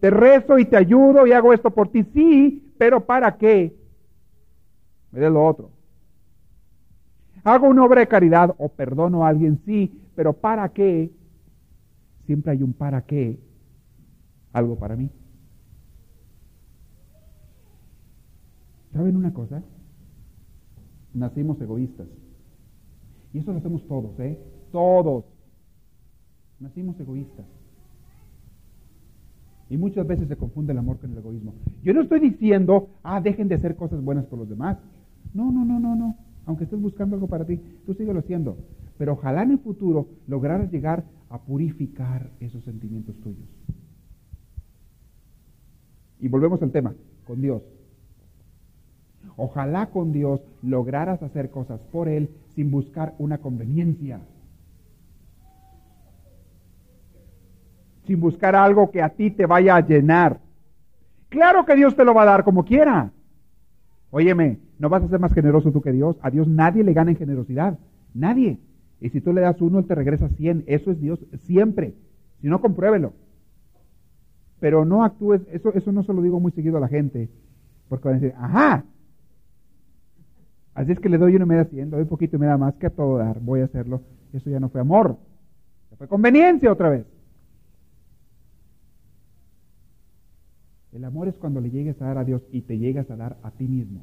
Speaker 2: Te rezo y te ayudo y hago esto por ti, sí, pero ¿para qué? Me des lo otro. Hago una obra de caridad o perdono a alguien, sí, pero ¿para qué? Siempre hay un para qué, algo para mí. ¿Saben una cosa? Nacimos egoístas. Y eso lo hacemos todos, ¿eh? Todos. Nacimos egoístas. Y muchas veces se confunde el amor con el egoísmo. Yo no estoy diciendo, ah, dejen de hacer cosas buenas por los demás. No, no, no, no, no. Aunque estés buscando algo para ti, tú síguelo haciendo. Pero ojalá en el futuro lograras llegar a purificar esos sentimientos tuyos. Y volvemos al tema, con Dios. Ojalá con Dios lograras hacer cosas por Él sin buscar una conveniencia. sin buscar algo que a ti te vaya a llenar. Claro que Dios te lo va a dar como quiera. Óyeme, no vas a ser más generoso tú que Dios. A Dios nadie le gana en generosidad. Nadie. Y si tú le das uno, Él te regresa cien. Eso es Dios siempre. Si no, compruébelo. Pero no actúes, eso, eso no se lo digo muy seguido a la gente. Porque van a decir, ajá. Así es que le doy uno y me da cien, doy poquito y me da más que a todo dar. Voy a hacerlo. Eso ya no fue amor. Fue conveniencia otra vez. El amor es cuando le llegues a dar a Dios y te llegas a dar a ti mismo.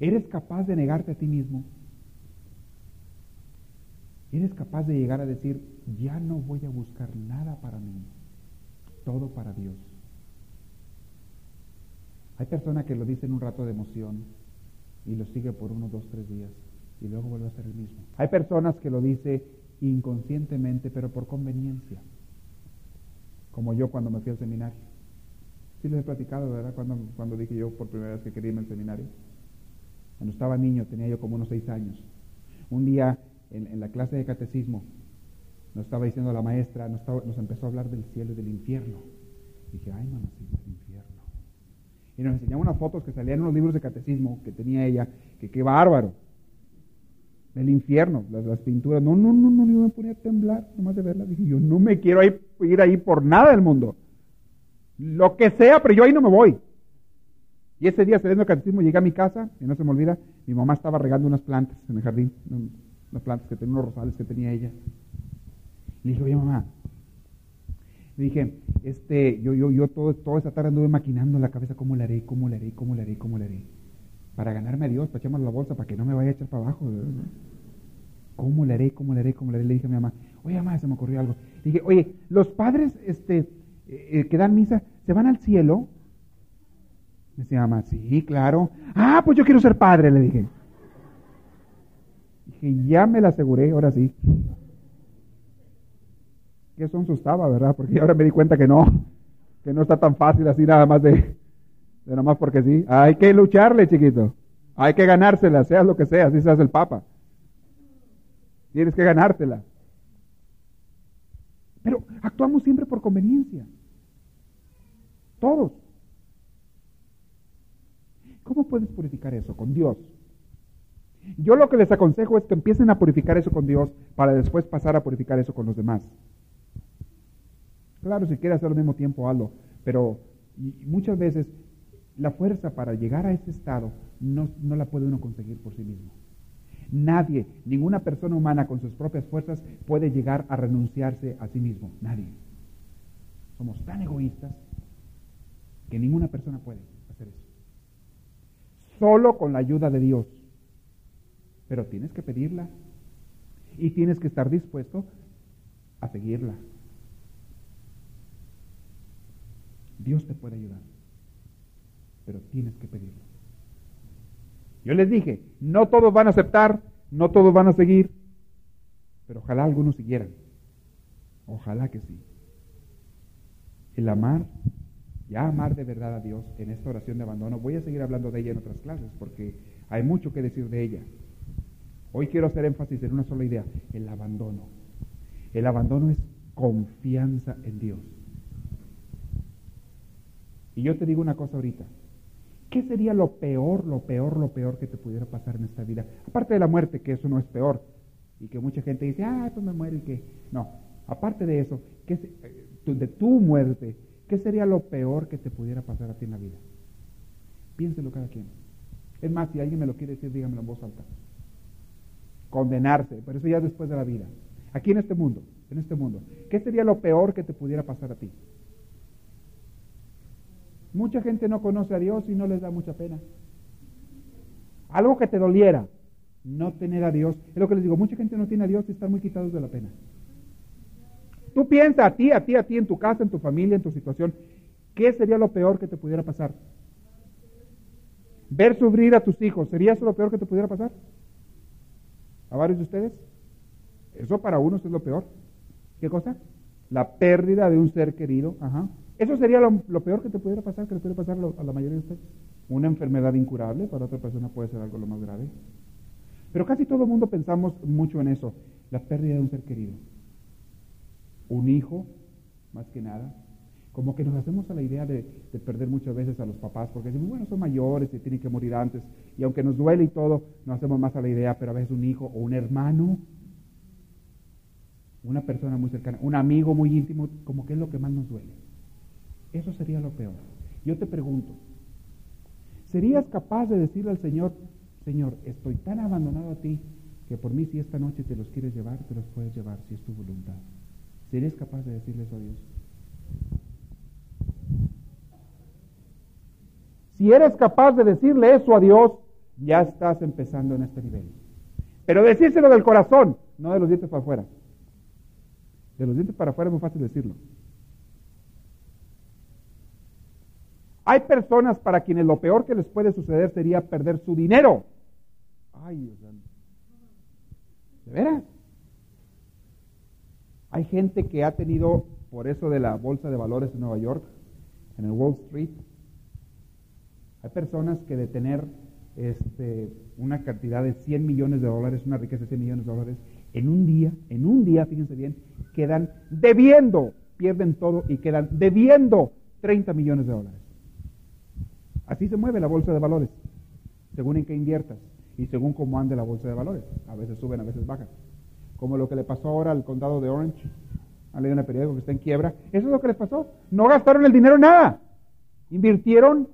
Speaker 2: ¿Eres capaz de negarte a ti mismo? ¿Eres capaz de llegar a decir, ya no voy a buscar nada para mí, todo para Dios? Hay personas que lo dicen un rato de emoción y lo sigue por uno, dos, tres días y luego vuelve a ser el mismo. Hay personas que lo dicen inconscientemente, pero por conveniencia, como yo cuando me fui al seminario. Sí les he platicado, ¿verdad? Cuando, cuando dije yo por primera vez que quería irme al seminario. Cuando estaba niño, tenía yo como unos seis años. Un día en, la clase de catecismo nos estaba diciendo la maestra, nos, nos, empezó a hablar del cielo y del infierno. dije, ay, infierno. Y nos enseñaba unas fotos que salían en unos libros de catecismo que tenía ella, que qué bárbaro. Del infierno, las, pinturas. No, no, no, no, yo me ponía a temblar nomás de verlas. Dije, yo no me quiero ir, ir ahí por nada del mundo. Lo que sea, pero yo ahí no me voy. Y ese día saliendo del catecismo llegué a mi casa y no se me olvida, mi mamá estaba regando unas plantas en el jardín, unas plantas que tenía, unos rosales que tenía ella. Le dije, oye mamá, le dije, este, yo, yo, yo todo, toda esta tarde anduve maquinando en la cabeza cómo le haré, cómo le haré, cómo le haré, cómo le haré. Para ganarme a Dios, para echarme la bolsa, para que no me vaya a echar para abajo. ¿Cómo le haré, cómo le haré, cómo le haré? Le dije a mi mamá, oye mamá, se me ocurrió algo. Le dije, oye, los padres, este, eh, que dan misa, ¿se van al cielo? Me decía mamá, sí, claro. Ah, pues yo quiero ser padre, le dije. Dije, ya me la aseguré, ahora sí. Que eso asustaba, ¿verdad? Porque ahora me di cuenta que no, que no está tan fácil así nada más de, de nada más porque sí. Hay que lucharle, chiquito. Hay que ganársela, seas lo que seas, si seas el Papa. Tienes que ganártela. Pero actuamos siempre por conveniencia. Todos. ¿Cómo puedes purificar eso? Con Dios. Yo lo que les aconsejo es que empiecen a purificar eso con Dios para después pasar a purificar eso con los demás. Claro, si quieres hacer al mismo tiempo, hazlo. Pero muchas veces la fuerza para llegar a ese estado no, no la puede uno conseguir por sí mismo. Nadie, ninguna persona humana con sus propias fuerzas puede llegar a renunciarse a sí mismo. Nadie. Somos tan egoístas que ninguna persona puede hacer eso. Solo con la ayuda de Dios. Pero tienes que pedirla. Y tienes que estar dispuesto a seguirla. Dios te puede ayudar. Pero tienes que pedirlo. Yo les dije, no todos van a aceptar, no todos van a seguir, pero ojalá algunos siguieran. Ojalá que sí. El amar, ya amar de verdad a Dios en esta oración de abandono, voy a seguir hablando de ella en otras clases porque hay mucho que decir de ella. Hoy quiero hacer énfasis en una sola idea, el abandono. El abandono es confianza en Dios. Y yo te digo una cosa ahorita, ¿Qué sería lo peor, lo peor, lo peor que te pudiera pasar en esta vida? Aparte de la muerte, que eso no es peor. Y que mucha gente dice, ah, pues me muero y que... No, aparte de eso, ¿qué, eh, de tu muerte, ¿qué sería lo peor que te pudiera pasar a ti en la vida? Piénselo cada quien. Es más, si alguien me lo quiere decir, dígamelo en voz alta. Condenarse, pero eso ya después de la vida. Aquí en este mundo, en este mundo. ¿Qué sería lo peor que te pudiera pasar a ti? Mucha gente no conoce a Dios y no les da mucha pena. Algo que te doliera, no tener a Dios. Es lo que les digo, mucha gente no tiene a Dios y están muy quitados de la pena. Tú piensa a ti, a ti, a ti, en tu casa, en tu familia, en tu situación, ¿qué sería lo peor que te pudiera pasar? Ver sufrir a tus hijos, ¿sería eso lo peor que te pudiera pasar? ¿A varios de ustedes? Eso para unos es lo peor. ¿Qué cosa? La pérdida de un ser querido. Ajá. Eso sería lo, peor que te pudiera pasar, que le puede pasar a la mayoría de ustedes. Una enfermedad incurable, para otra persona puede ser algo lo más grave. Pero casi todo el mundo pensamos mucho en eso, la pérdida de un ser querido. Un hijo, más que nada. Como que nos hacemos a la idea de, de perder muchas veces a los papás, porque decimos, bueno, son mayores y tienen que morir antes. Y aunque nos duele y todo, nos hacemos más a la idea, pero a veces un hijo o un hermano, una persona muy cercana, un amigo muy íntimo, como que es lo que más nos duele. Eso sería lo peor. Yo te pregunto, ¿serías capaz de decirle al Señor, Señor, estoy tan abandonado a ti que por mí si esta noche te los quieres llevar, te los puedes llevar si es tu voluntad? ¿Serías capaz de decirle eso a Dios? Si eres capaz de decirle eso a Dios, ya estás empezando en este nivel. Pero decírselo del corazón, no de los dientes para afuera. De los dientes para afuera es muy fácil decirlo. Hay personas para quienes lo peor que les puede suceder sería perder su dinero. Ay, Dios mío. ¿De veras? Hay gente que ha tenido, por eso de la bolsa de valores en Nueva York, en el Wall Street, hay personas que de tener este, una cantidad de 100 millones de dólares, una riqueza de 100 millones de dólares, en un día, en un día, fíjense bien, quedan debiendo, pierden todo y quedan debiendo 30 millones de dólares. Así se mueve la bolsa de valores, según en qué inviertas y según cómo ande la bolsa de valores. A veces suben, a veces bajan. Como lo que le pasó ahora al condado de Orange. Han leído en el periódico que está en quiebra. Eso es lo que les pasó. No gastaron el dinero en nada. Invirtieron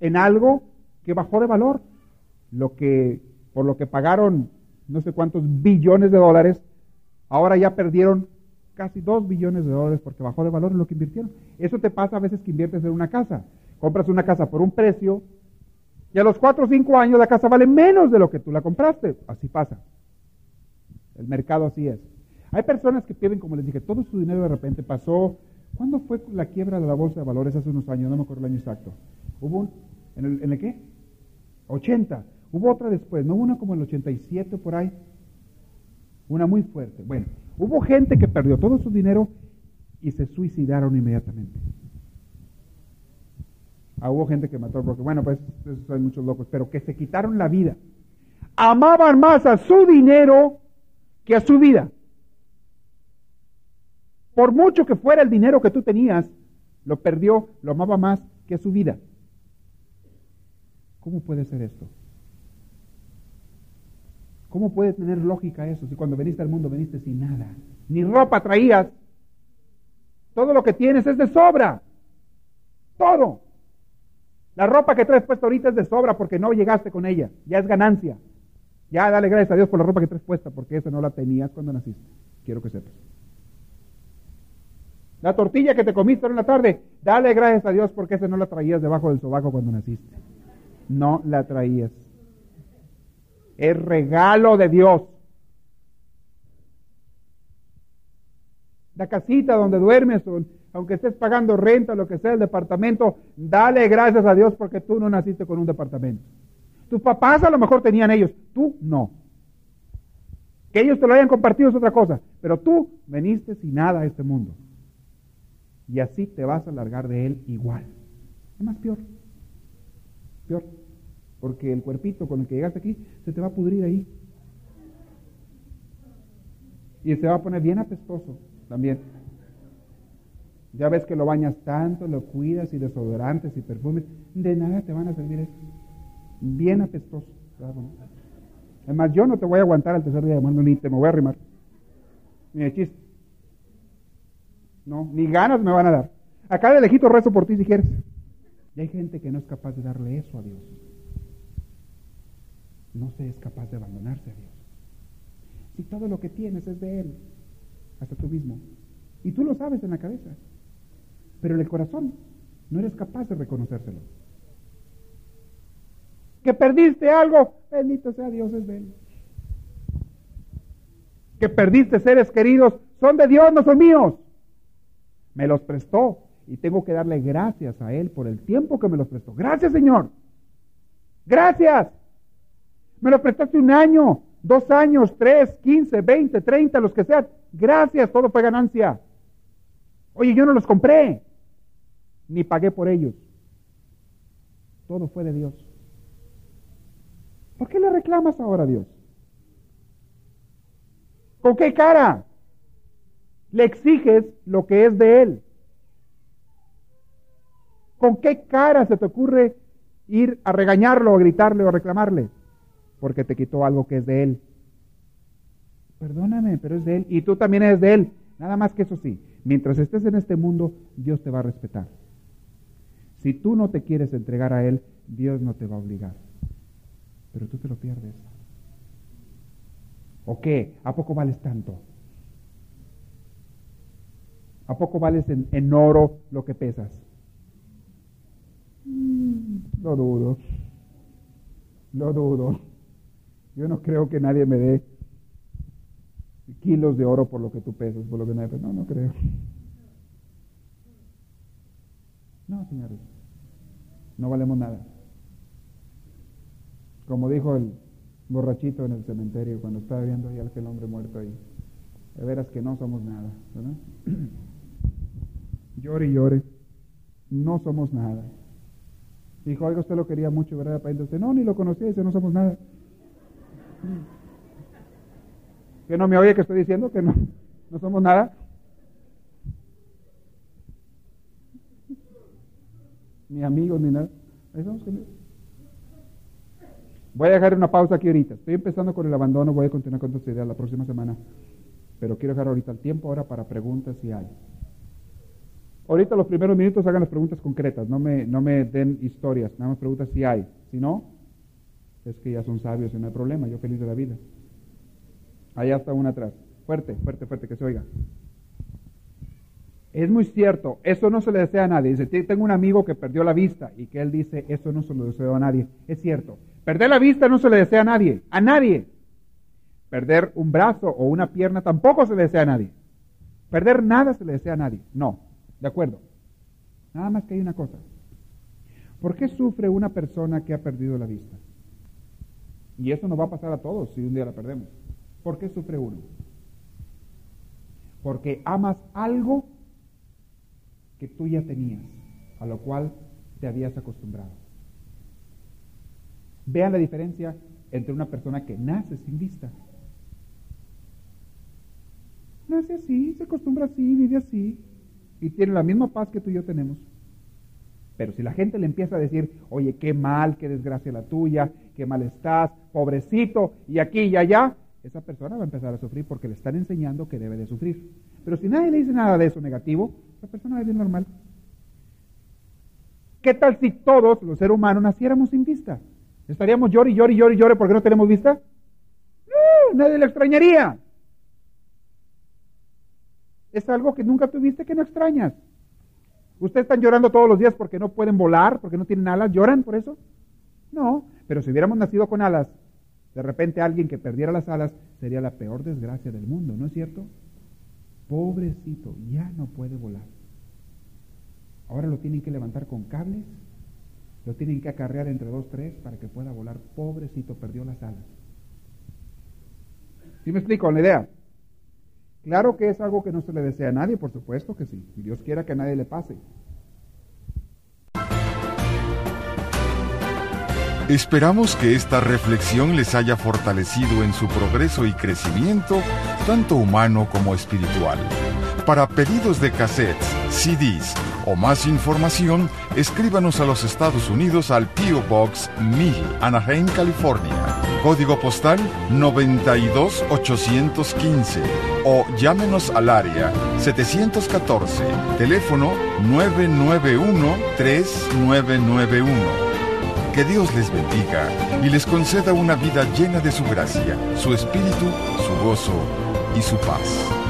Speaker 2: en algo que bajó de valor. Lo que, por lo que pagaron no sé cuántos billones de dólares, ahora ya perdieron casi dos billones de dólares porque bajó de valor lo que invirtieron. Eso te pasa a veces que inviertes en una casa. Compras una casa por un precio y a los cuatro o cinco años la casa vale menos de lo que tú la compraste. Así pasa. El mercado así es. Hay personas que pierden, como les dije, todo su dinero de repente pasó. ¿Cuándo fue la quiebra de la bolsa de valores? Hace unos años, no me acuerdo el año exacto. ¿Hubo un, en, el, ¿En el qué? 80. Hubo otra después, ¿no una como en el 87 por ahí? Una muy fuerte. Bueno, hubo gente que perdió todo su dinero y se suicidaron inmediatamente. Ah, hubo gente que mató porque, bueno, pues son muchos locos, pero que se quitaron la vida. Amaban más a su dinero que a su vida. Por mucho que fuera el dinero que tú tenías, lo perdió, lo amaba más que a su vida. ¿Cómo puede ser esto? ¿Cómo puede tener lógica eso si cuando veniste al mundo veniste sin nada? Ni ropa traías. Todo lo que tienes es de sobra. Todo. La ropa que traes puesta ahorita es de sobra porque no llegaste con ella. Ya es ganancia. Ya dale gracias a Dios por la ropa que traes puesta porque esa no la tenías cuando naciste. Quiero que sepas. La tortilla que te comiste en la tarde, dale gracias a Dios porque esa no la traías debajo del sobaco cuando naciste. No la traías. Es regalo de Dios. La casita donde duermes, aunque estés pagando renta, lo que sea, el departamento, dale gracias a Dios porque tú no naciste con un departamento. Tus papás a lo mejor tenían ellos, tú no. Que ellos te lo hayan compartido es otra cosa, pero tú veniste sin nada a este mundo. Y así te vas a largar de él igual. Es más peor. Peor. Porque el cuerpito con el que llegaste aquí se te va a pudrir ahí. Y se va a poner bien apestoso también. Ya ves que lo bañas tanto, lo cuidas y desodorantes y perfumes. De nada te van a servir eso. Bien apestoso. Además, yo no te voy a aguantar al tercer día de mundo, ni te me voy a arrimar. Ni de chiste. No, ni ganas me van a dar. Acá de lejito rezo por ti si quieres. Y hay gente que no es capaz de darle eso a Dios. No se es capaz de abandonarse a Dios. Si todo lo que tienes es de Él, hasta tú mismo. Y tú lo sabes en la cabeza. Pero en el corazón no eres capaz de reconocérselo. Que perdiste algo, bendito sea Dios, es de. Que perdiste seres queridos, son de Dios, no son míos. Me los prestó y tengo que darle gracias a Él por el tiempo que me los prestó. Gracias, Señor. Gracias. Me los prestaste un año, dos años, tres, quince, veinte, treinta, los que sean. Gracias, todo fue ganancia. Oye, yo no los compré, ni pagué por ellos. Todo fue de Dios. ¿Por qué le reclamas ahora a Dios? ¿Con qué cara? Le exiges lo que es de Él. ¿Con qué cara se te ocurre ir a regañarlo, a gritarle o reclamarle? Porque te quitó algo que es de Él. Perdóname, pero es de Él. Y tú también eres de Él. Nada más que eso sí, mientras estés en este mundo, Dios te va a respetar. Si tú no te quieres entregar a Él, Dios no te va a obligar. Pero tú te lo pierdes. ¿O qué? ¿A poco vales tanto? ¿A poco vales en, oro lo que pesas? Mm, lo dudo. Lo dudo. Yo no creo que nadie me dé kilos de oro por lo que tú pesas, por lo que nadie No, no creo. No, señores. No valemos nada. Como dijo el borrachito en el cementerio cuando estaba viendo ahí aquel hombre muerto ahí. De veras que no somos nada, ¿verdad? [clears throat] llore y llore. No somos nada. Dijo, oiga, usted lo quería mucho, ¿verdad? Entonces, no, ni lo conocía, dice, no somos nada. [laughs] ¿Que no me oye que estoy diciendo que no, [laughs] no somos nada? Ni amigos, ni nada. Voy a dejar una pausa aquí ahorita. Estoy empezando con el abandono, voy a continuar con esta idea la próxima semana. Pero quiero dejar ahorita el tiempo ahora para preguntas si hay. Ahorita los primeros minutos hagan las preguntas concretas, no me, no me den historias, nada más preguntas si hay. Si no, es que ya son sabios y no hay problema, yo feliz de la vida. Allá está una atrás. Fuerte, fuerte, fuerte, que se oiga. Es muy cierto, eso no se le desea a nadie. Dice, tengo un amigo que perdió la vista y que él dice, eso no se lo deseo a nadie. Es cierto, perder la vista no se le desea a nadie, a nadie. Perder un brazo o una pierna tampoco se le desea a nadie. Perder nada se le desea a nadie, no. ¿De acuerdo? Nada más que hay una cosa. ¿Por qué sufre una persona que ha perdido la vista? Y eso nos va a pasar a todos si un día la perdemos. ¿Por qué sufre uno? Porque amas algo que tú ya tenías, a lo cual te habías acostumbrado. Vean la diferencia entre una persona que nace sin vista. Nace así, se acostumbra así, vive así, y tiene la misma paz que tú y yo tenemos. Pero si la gente le empieza a decir, oye, qué mal, qué desgracia la tuya, qué mal estás, pobrecito, y aquí y allá, esa persona va a empezar a sufrir porque le están enseñando que debe de sufrir. Pero si nadie le dice nada de eso negativo, la persona a vivir normal. ¿Qué tal si todos los seres humanos naciéramos sin vista? ¿Estaríamos llori, llori, llori, llori porque no tenemos vista? No, nadie le extrañaría. Es algo que nunca tuviste que no extrañas. ¿Ustedes están llorando todos los días porque no pueden volar, porque no tienen alas? ¿Lloran por eso? No, pero si hubiéramos nacido con alas, de repente alguien que perdiera las alas sería la peor desgracia del mundo, ¿no es cierto? Pobrecito, ya no puede volar. Ahora lo tienen que levantar con cables, lo tienen que acarrear entre dos, tres para que pueda volar. Pobrecito, perdió las alas. ¿Sí me explico la idea? Claro que es algo que no se le desea a nadie, por supuesto que sí. Dios quiera que a nadie le pase.
Speaker 1: Esperamos que esta reflexión les haya fortalecido en su progreso y crecimiento, tanto humano como espiritual. Para pedidos de cassettes, CDs o más información, escríbanos a los Estados Unidos al PO Box 1000, Anaheim, California. Código postal 92815 o llámenos al área 714, teléfono 991-3991. Que Dios les bendiga y les conceda una vida llena de su gracia, su espíritu, su gozo y su paz.